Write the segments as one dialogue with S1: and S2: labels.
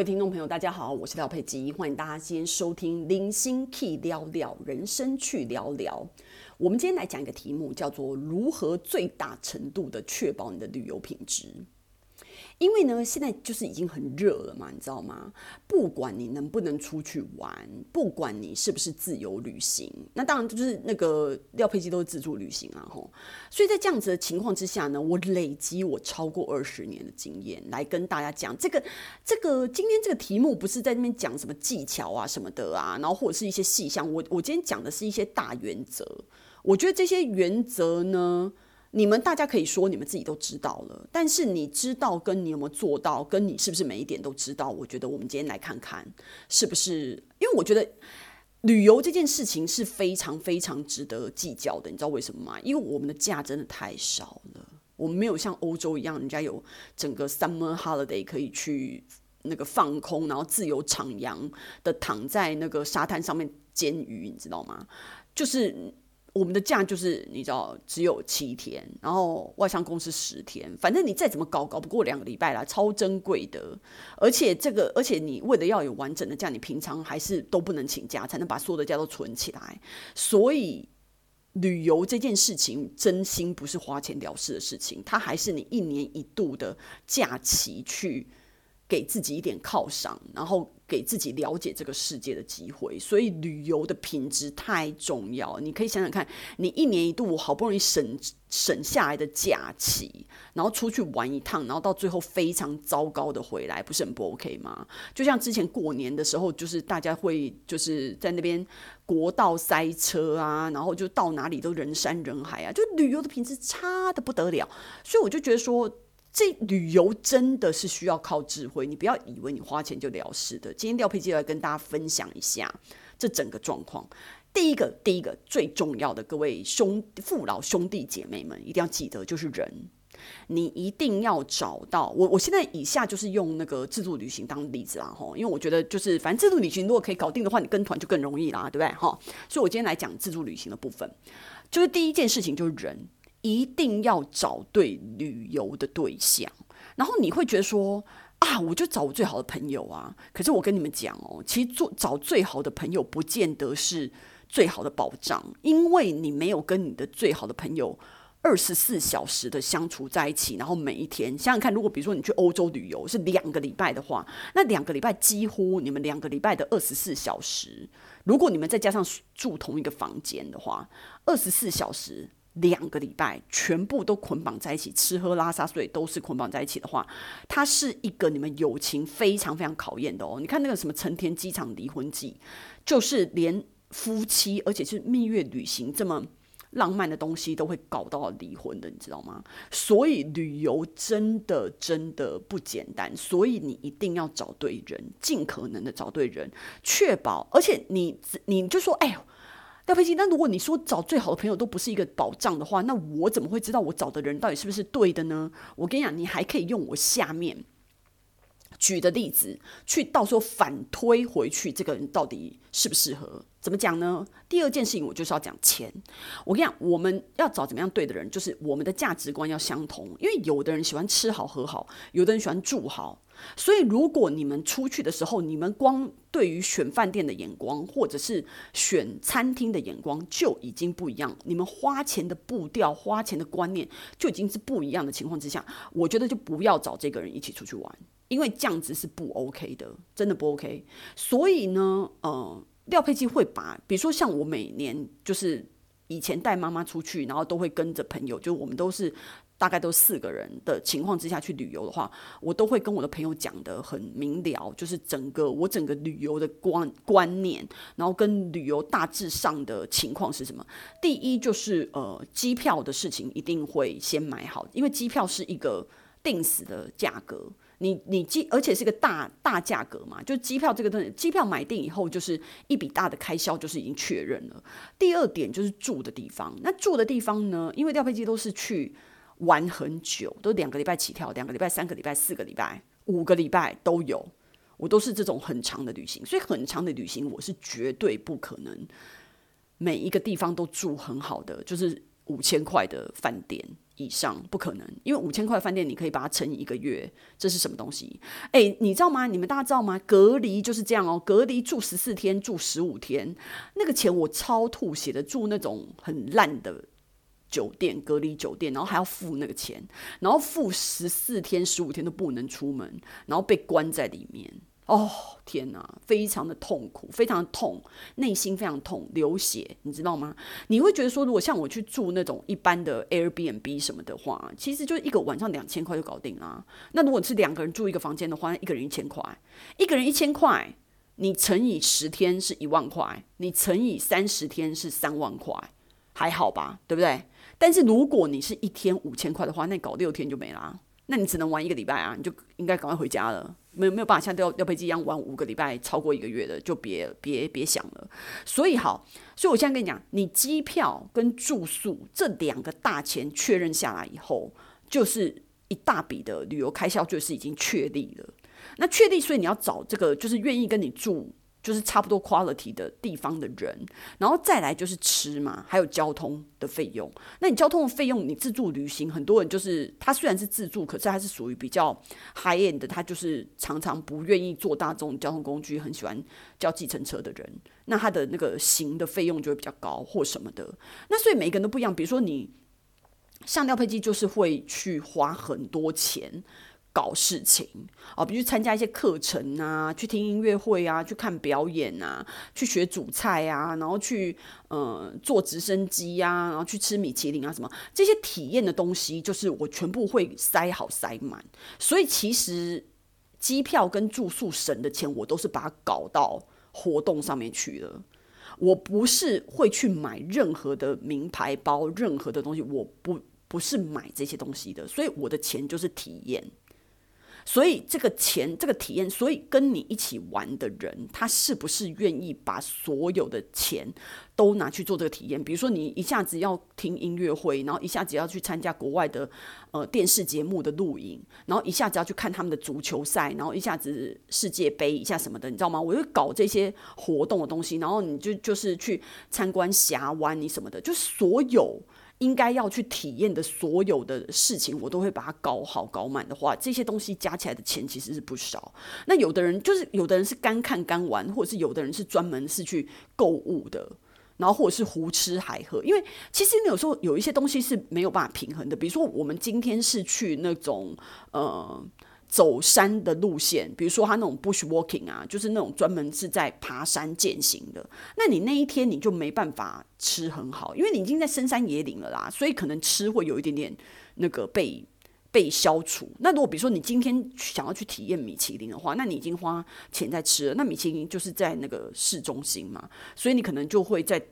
S1: 位听众朋友，大家好，我是廖佩吉，欢迎大家今天收听《零星 Key 聊聊人生去聊聊》。我们今天来讲一个题目，叫做如何最大程度的确保你的旅游品质。因为呢，现在就是已经很热了嘛，你知道吗？不管你能不能出去玩，不管你是不是自由旅行，那当然就是那个廖佩基都是自助旅行啊，吼。所以在这样子的情况之下呢，我累积我超过二十年的经验来跟大家讲这个这个今天这个题目不是在那边讲什么技巧啊什么的啊，然后或者是一些细项，我我今天讲的是一些大原则。我觉得这些原则呢。你们大家可以说你们自己都知道了，但是你知道跟你有没有做到，跟你是不是每一点都知道？我觉得我们今天来看看是不是，因为我觉得旅游这件事情是非常非常值得计较的。你知道为什么吗？因为我们的假真的太少了，我们没有像欧洲一样，人家有整个 summer holiday 可以去那个放空，然后自由徜徉的躺在那个沙滩上面煎鱼，你知道吗？就是。我们的假就是你知道只有七天，然后外商公司十天，反正你再怎么搞，搞不过两个礼拜啦，超珍贵的。而且这个，而且你为了要有完整的假，你平常还是都不能请假，才能把所有的假都存起来。所以旅游这件事情，真心不是花钱了事的事情，它还是你一年一度的假期去。给自己一点犒赏，然后给自己了解这个世界的机会，所以旅游的品质太重要。你可以想想看，你一年一度好不容易省省下来的假期，然后出去玩一趟，然后到最后非常糟糕的回来，不是很不 OK 吗？就像之前过年的时候，就是大家会就是在那边国道塞车啊，然后就到哪里都人山人海啊，就旅游的品质差得不得了。所以我就觉得说。这旅游真的是需要靠智慧，你不要以为你花钱就了事的。今天廖佩基来跟大家分享一下这整个状况。第一个，第一个最重要的，各位兄父老兄弟姐妹们一定要记得，就是人，你一定要找到我。我现在以下就是用那个自助旅行当例子啦，吼，因为我觉得就是反正自助旅行如果可以搞定的话，你跟团就更容易啦，对不对？哈，所以我今天来讲自助旅行的部分，就是第一件事情就是人。一定要找对旅游的对象，然后你会觉得说啊，我就找我最好的朋友啊。可是我跟你们讲哦，其实做找最好的朋友不见得是最好的保障，因为你没有跟你的最好的朋友二十四小时的相处在一起，然后每一天想想看，如果比如说你去欧洲旅游是两个礼拜的话，那两个礼拜几乎你们两个礼拜的二十四小时，如果你们再加上住同一个房间的话，二十四小时。两个礼拜全部都捆绑在一起，吃喝拉撒睡都是捆绑在一起的话，它是一个你们友情非常非常考验的哦。你看那个什么成田机场离婚记，就是连夫妻，而且是蜜月旅行这么浪漫的东西都会搞到离婚的，你知道吗？所以旅游真的真的不简单，所以你一定要找对人，尽可能的找对人，确保，而且你你就说，哎。廖飞机，那如果你说找最好的朋友都不是一个保障的话，那我怎么会知道我找的人到底是不是对的呢？我跟你讲，你还可以用我下面举的例子去到时候反推回去，这个人到底适不适合？怎么讲呢？第二件事情，我就是要讲钱。我跟你讲，我们要找怎么样对的人，就是我们的价值观要相同。因为有的人喜欢吃好喝好，有的人喜欢住好。所以，如果你们出去的时候，你们光对于选饭店的眼光，或者是选餐厅的眼光就已经不一样，你们花钱的步调、花钱的观念就已经是不一样的情况之下，我觉得就不要找这个人一起出去玩，因为这样子是不 OK 的，真的不 OK。所以呢，呃，廖佩基会把，比如说像我每年就是以前带妈妈出去，然后都会跟着朋友，就我们都是。大概都四个人的情况之下去旅游的话，我都会跟我的朋友讲得很明了，就是整个我整个旅游的观观念，然后跟旅游大致上的情况是什么？第一就是呃，机票的事情一定会先买好，因为机票是一个定死的价格，你你机而且是个大大价格嘛，就机票这个东西，机票买定以后就是一笔大的开销，就是已经确认了。第二点就是住的地方，那住的地方呢，因为调飞机都是去。玩很久，都两个礼拜起跳，两个礼拜、三个礼拜、四个礼拜、五个礼拜都有。我都是这种很长的旅行，所以很长的旅行我是绝对不可能每一个地方都住很好的，就是五千块的饭店，以上，不可能，因为五千块饭店你可以把它乘以一个月，这是什么东西？诶，你知道吗？你们大家知道吗？隔离就是这样哦，隔离住十四天，住十五天，那个钱我超吐血的，住那种很烂的酒店，隔离酒店，然后还要付那个钱，然后付十四天、十五天都不能出门，然后被关在里面。哦，天哪，非常的痛苦，非常的痛，内心非常痛，流血，你知道吗？你会觉得说，如果像我去住那种一般的 Airbnb 什么的话，其实就一个晚上两千块就搞定了。那如果是两个人住一个房间的话，一个人一千块，一个人一千块，你乘以十天是一万块，你乘以三十天是三万块，还好吧，对不对？但是如果你是一天五千块的话，那搞六天就没啦，那你只能玩一个礼拜啊，你就应该赶快回家了。没有没有办法像廖廖佩基一样玩五个礼拜，超过一个月的就别别别想了。所以好，所以我现在跟你讲，你机票跟住宿这两个大钱确认下来以后，就是一大笔的旅游开销，就是已经确立了。那确立，所以你要找这个就是愿意跟你住。就是差不多 quality 的地方的人，然后再来就是吃嘛，还有交通的费用。那你交通的费用，你自助旅行，很多人就是他虽然是自助，可是他是属于比较 high end 的，他就是常常不愿意坐大众交通工具，很喜欢叫计程车的人。那他的那个行的费用就会比较高或什么的。那所以每个人都不一样。比如说你像廖佩基，就是会去花很多钱。搞事情啊，比如参加一些课程啊，去听音乐会啊，去看表演啊，去学煮菜啊，然后去呃坐直升机啊，然后去吃米其林啊，什么这些体验的东西，就是我全部会塞好塞满。所以其实机票跟住宿省的钱，我都是把它搞到活动上面去了。我不是会去买任何的名牌包，任何的东西，我不不是买这些东西的。所以我的钱就是体验。所以这个钱，这个体验，所以跟你一起玩的人，他是不是愿意把所有的钱都拿去做这个体验？比如说，你一下子要听音乐会，然后一下子要去参加国外的呃电视节目的录影，然后一下子要去看他们的足球赛，然后一下子世界杯一下什么的，你知道吗？我就搞这些活动的东西，然后你就就是去参观峡湾，你什么的，就是所有。应该要去体验的所有的事情，我都会把它搞好搞满的话，这些东西加起来的钱其实是不少。那有的人就是有的人是干看干玩，或者是有的人是专门是去购物的，然后或者是胡吃海喝。因为其实有时候有一些东西是没有办法平衡的，比如说我们今天是去那种呃。走山的路线，比如说他那种 bush walking 啊，就是那种专门是在爬山健行的。那你那一天你就没办法吃很好，因为你已经在深山野岭了啦，所以可能吃会有一点点那个被被消除。那如果比如说你今天想要去体验米其林的话，那你已经花钱在吃了。那米其林就是在那个市中心嘛，所以你可能就会在。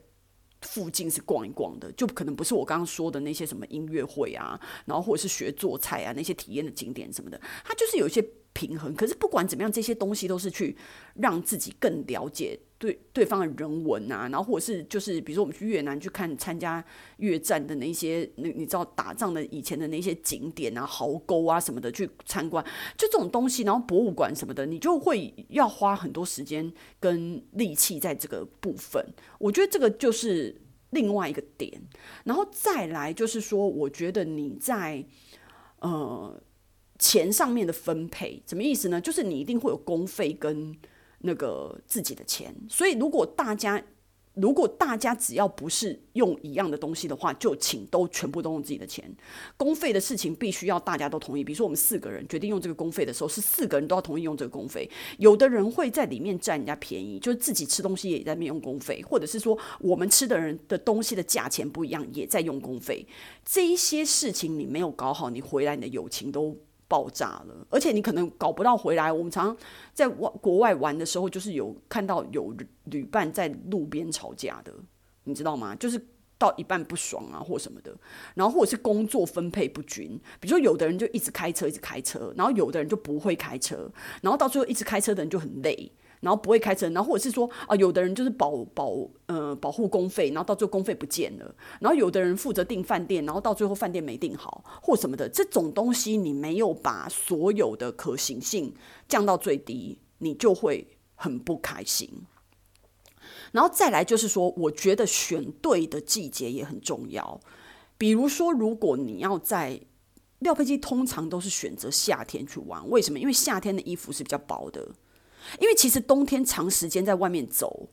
S1: 附近是逛一逛的，就可能不是我刚刚说的那些什么音乐会啊，然后或者是学做菜啊那些体验的景点什么的，它就是有一些平衡。可是不管怎么样，这些东西都是去让自己更了解对对方的人文啊，然后或者是就是比如说我们去越南去看参加越战的那些那你知道打仗的以前的那些景点啊，壕沟啊什么的去参观，就这种东西，然后博物馆什么的，你就会要花很多时间跟力气在这个部分。我觉得这个就是另外一个点，然后再来就是说，我觉得你在呃钱上面的分配，什么意思呢？就是你一定会有公费跟。那个自己的钱，所以如果大家如果大家只要不是用一样的东西的话，就请都全部都用自己的钱。公费的事情必须要大家都同意。比如说我们四个人决定用这个公费的时候，是四个人都要同意用这个公费。有的人会在里面占人家便宜，就是自己吃东西也在面用公费，或者是说我们吃的人的东西的价钱不一样，也在用公费。这一些事情你没有搞好，你回来你的友情都。爆炸了，而且你可能搞不到回来。我们常常在外国外玩的时候，就是有看到有旅伴在路边吵架的，你知道吗？就是到一半不爽啊，或什么的，然后或者是工作分配不均。比如说，有的人就一直开车，一直开车，然后有的人就不会开车，然后到最后一直开车的人就很累。然后不会开车，然后或者是说啊，有的人就是保保呃保护公费，然后到最后公费不见了。然后有的人负责订饭店，然后到最后饭店没订好或什么的，这种东西你没有把所有的可行性降到最低，你就会很不开心。然后再来就是说，我觉得选对的季节也很重要。比如说，如果你要在廖佩基，通常都是选择夏天去玩，为什么？因为夏天的衣服是比较薄的，因为其实冬天长时间在外面走，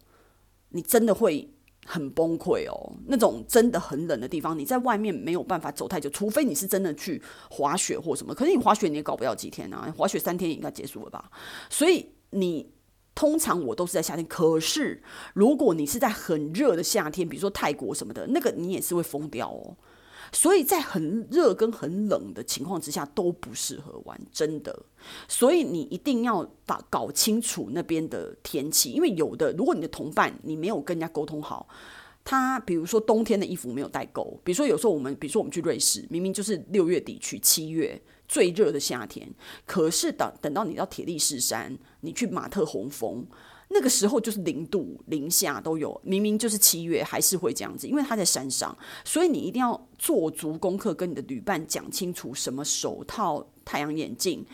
S1: 你真的会。很崩溃哦，那种真的很冷的地方，你在外面没有办法走太久，除非你是真的去滑雪或什么。可是你滑雪你也搞不了几天啊，滑雪三天也应该结束了吧？所以你通常我都是在夏天。可是如果你是在很热的夏天，比如说泰国什么的，那个你也是会疯掉哦。所以在很热跟很冷的情况之下都不适合玩，真的。所以你一定要把搞清楚那边的天气，因为有的如果你的同伴你没有跟人家沟通好，他比如说冬天的衣服没有带够，比如说有时候我们比如说我们去瑞士，明明就是六月底去七月最热的夏天，可是等等到你到铁力士山，你去马特洪峰。那个时候就是零度、零下都有，明明就是七月，还是会这样子，因为他在山上，所以你一定要做足功课，跟你的旅伴讲清楚，什么手套、太阳眼镜。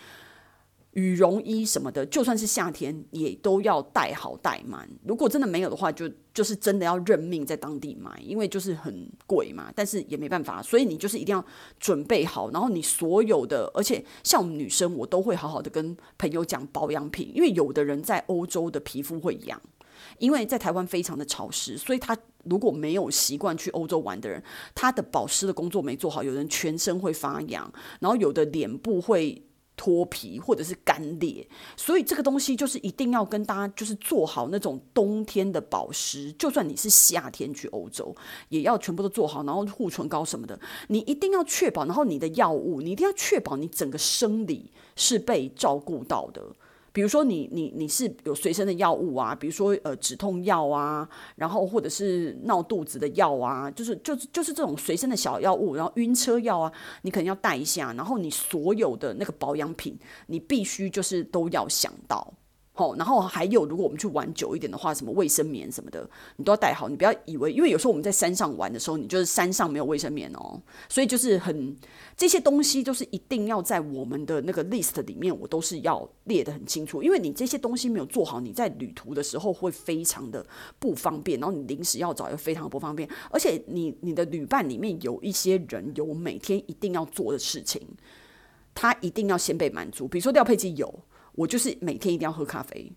S1: 羽绒衣什么的，就算是夏天也都要带好带满。如果真的没有的话，就就是真的要认命在当地买，因为就是很贵嘛。但是也没办法，所以你就是一定要准备好。然后你所有的，而且像我们女生，我都会好好的跟朋友讲保养品，因为有的人在欧洲的皮肤会痒，因为在台湾非常的潮湿，所以他如果没有习惯去欧洲玩的人，他的保湿的工作没做好，有人全身会发痒，然后有的脸部会。脱皮或者是干裂，所以这个东西就是一定要跟大家就是做好那种冬天的保湿，就算你是夏天去欧洲，也要全部都做好，然后护唇膏什么的，你一定要确保，然后你的药物，你一定要确保你整个生理是被照顾到的。比如说你你你是有随身的药物啊，比如说呃止痛药啊，然后或者是闹肚子的药啊，就是就是就是这种随身的小药物，然后晕车药啊，你可能要带一下，然后你所有的那个保养品，你必须就是都要想到。好，然后还有，如果我们去玩久一点的话，什么卫生棉什么的，你都要带好。你不要以为，因为有时候我们在山上玩的时候，你就是山上没有卫生棉哦，所以就是很这些东西，就是一定要在我们的那个 list 里面，我都是要列得很清楚。因为你这些东西没有做好，你在旅途的时候会非常的不方便，然后你临时要找又非常不方便，而且你你的旅伴里面有一些人有每天一定要做的事情，他一定要先被满足。比如说廖佩基有。我就是每天一定要喝咖啡，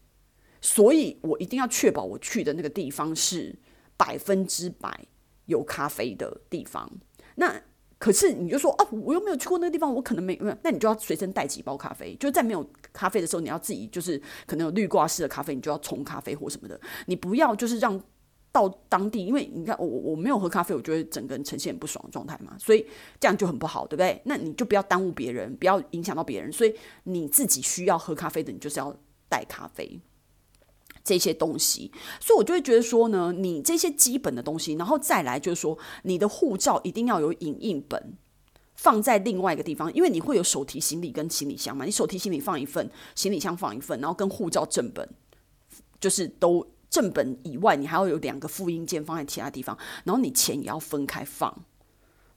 S1: 所以我一定要确保我去的那个地方是百分之百有咖啡的地方。那可是你就说啊，我又没有去过那个地方，我可能没没有。那你就要随身带几包咖啡，就在没有咖啡的时候，你要自己就是可能有滤挂式的咖啡，你就要冲咖啡或什么的。你不要就是让。到当地，因为你看我我没有喝咖啡，我觉得整个人呈现不爽的状态嘛，所以这样就很不好，对不对？那你就不要耽误别人，不要影响到别人，所以你自己需要喝咖啡的，你就是要带咖啡这些东西。所以我就会觉得说呢，你这些基本的东西，然后再来就是说，你的护照一定要有影印本放在另外一个地方，因为你会有手提行李跟行李箱嘛，你手提行李放一份，行李箱放一份，然后跟护照正本就是都。正本以外，你还要有两个复印件放在其他地方，然后你钱也要分开放。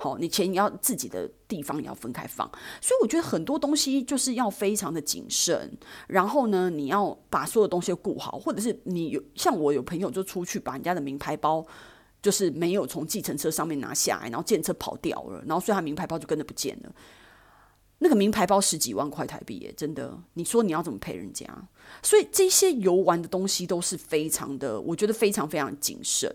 S1: 好，你钱也要自己的地方也要分开放。所以我觉得很多东西就是要非常的谨慎。然后呢，你要把所有东西顾好，或者是你有像我有朋友就出去把人家的名牌包，就是没有从计程车上面拿下来，然后见车跑掉了，然后所以他名牌包就跟着不见了。那个名牌包十几万块台币耶，真的，你说你要怎么赔人家？所以这些游玩的东西都是非常的，我觉得非常非常谨慎。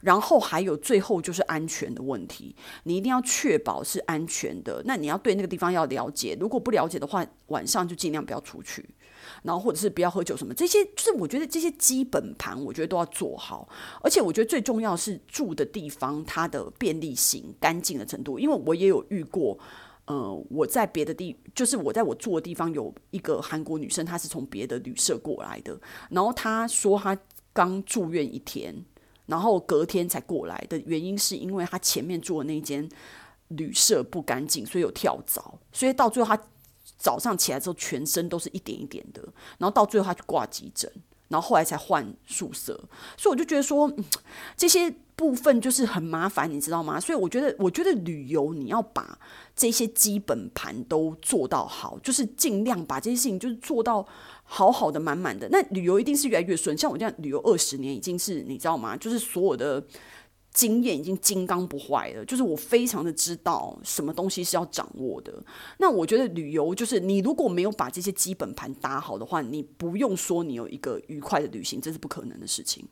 S1: 然后还有最后就是安全的问题，你一定要确保是安全的。那你要对那个地方要了解，如果不了解的话，晚上就尽量不要出去，然后或者是不要喝酒什么。这些就是我觉得这些基本盘，我觉得都要做好。而且我觉得最重要是住的地方它的便利性、干净的程度，因为我也有遇过。呃，我在别的地，就是我在我住的地方有一个韩国女生，她是从别的旅社过来的。然后她说她刚住院一天，然后隔天才过来的原因是因为她前面住的那间旅社不干净，所以有跳蚤，所以到最后她早上起来之后全身都是一点一点的，然后到最后她去挂急诊，然后后来才换宿舍。所以我就觉得说，这些。部分就是很麻烦，你知道吗？所以我觉得，我觉得旅游你要把这些基本盘都做到好，就是尽量把这些事情就是做到好好的、满满的。那旅游一定是越来越顺。像我这样旅游二十年，已经是你知道吗？就是所有的经验已经金刚不坏了，就是我非常的知道什么东西是要掌握的。那我觉得旅游就是你如果没有把这些基本盘打好的话，你不用说你有一个愉快的旅行，这是不可能的事情。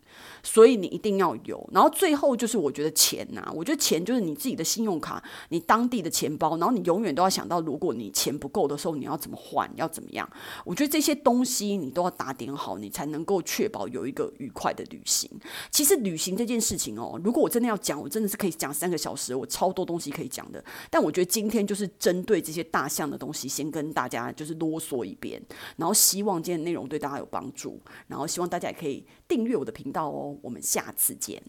S1: 所以你一定要有。然后最后就是我觉得钱呐、我觉得钱就是你自己的信用卡，你当地的钱包，然后你永远都要想到，如果你钱不够的时候，你要怎么换，要怎么样？我觉得这些东西你都要打点好，你才能够确保有一个愉快的旅行。其实旅行这件事情哦，如果我真的要讲，我真的是可以讲三个小时，我超多东西可以讲的。但我觉得今天就是针对这些大象的东西，先跟大家就是啰嗦一遍，然后希望今天的内容对大家有帮助，然后希望大家也可以订阅我的频道哦。我们下次见。